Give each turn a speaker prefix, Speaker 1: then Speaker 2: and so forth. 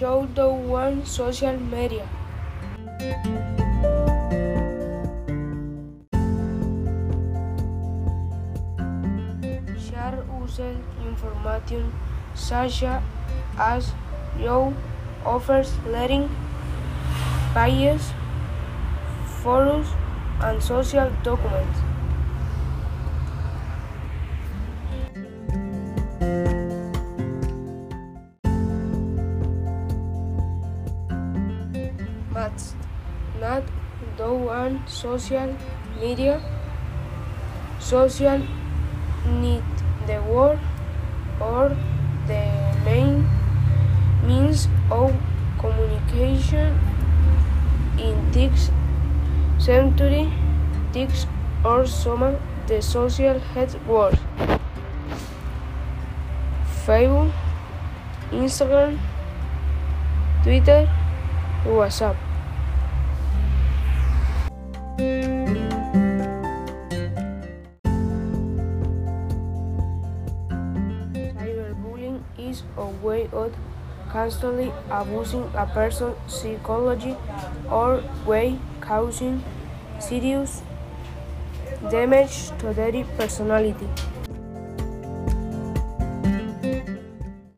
Speaker 1: Showdown social media. Share used information such as job offers, learning pages, forums, and social documents. But not do on social media. Social need the word or the main means of communication in this century, TICS or some the social head word. Facebook, Instagram, Twitter, WhatsApp. Is a way of constantly abusing a person's psychology or way causing serious damage to their personality.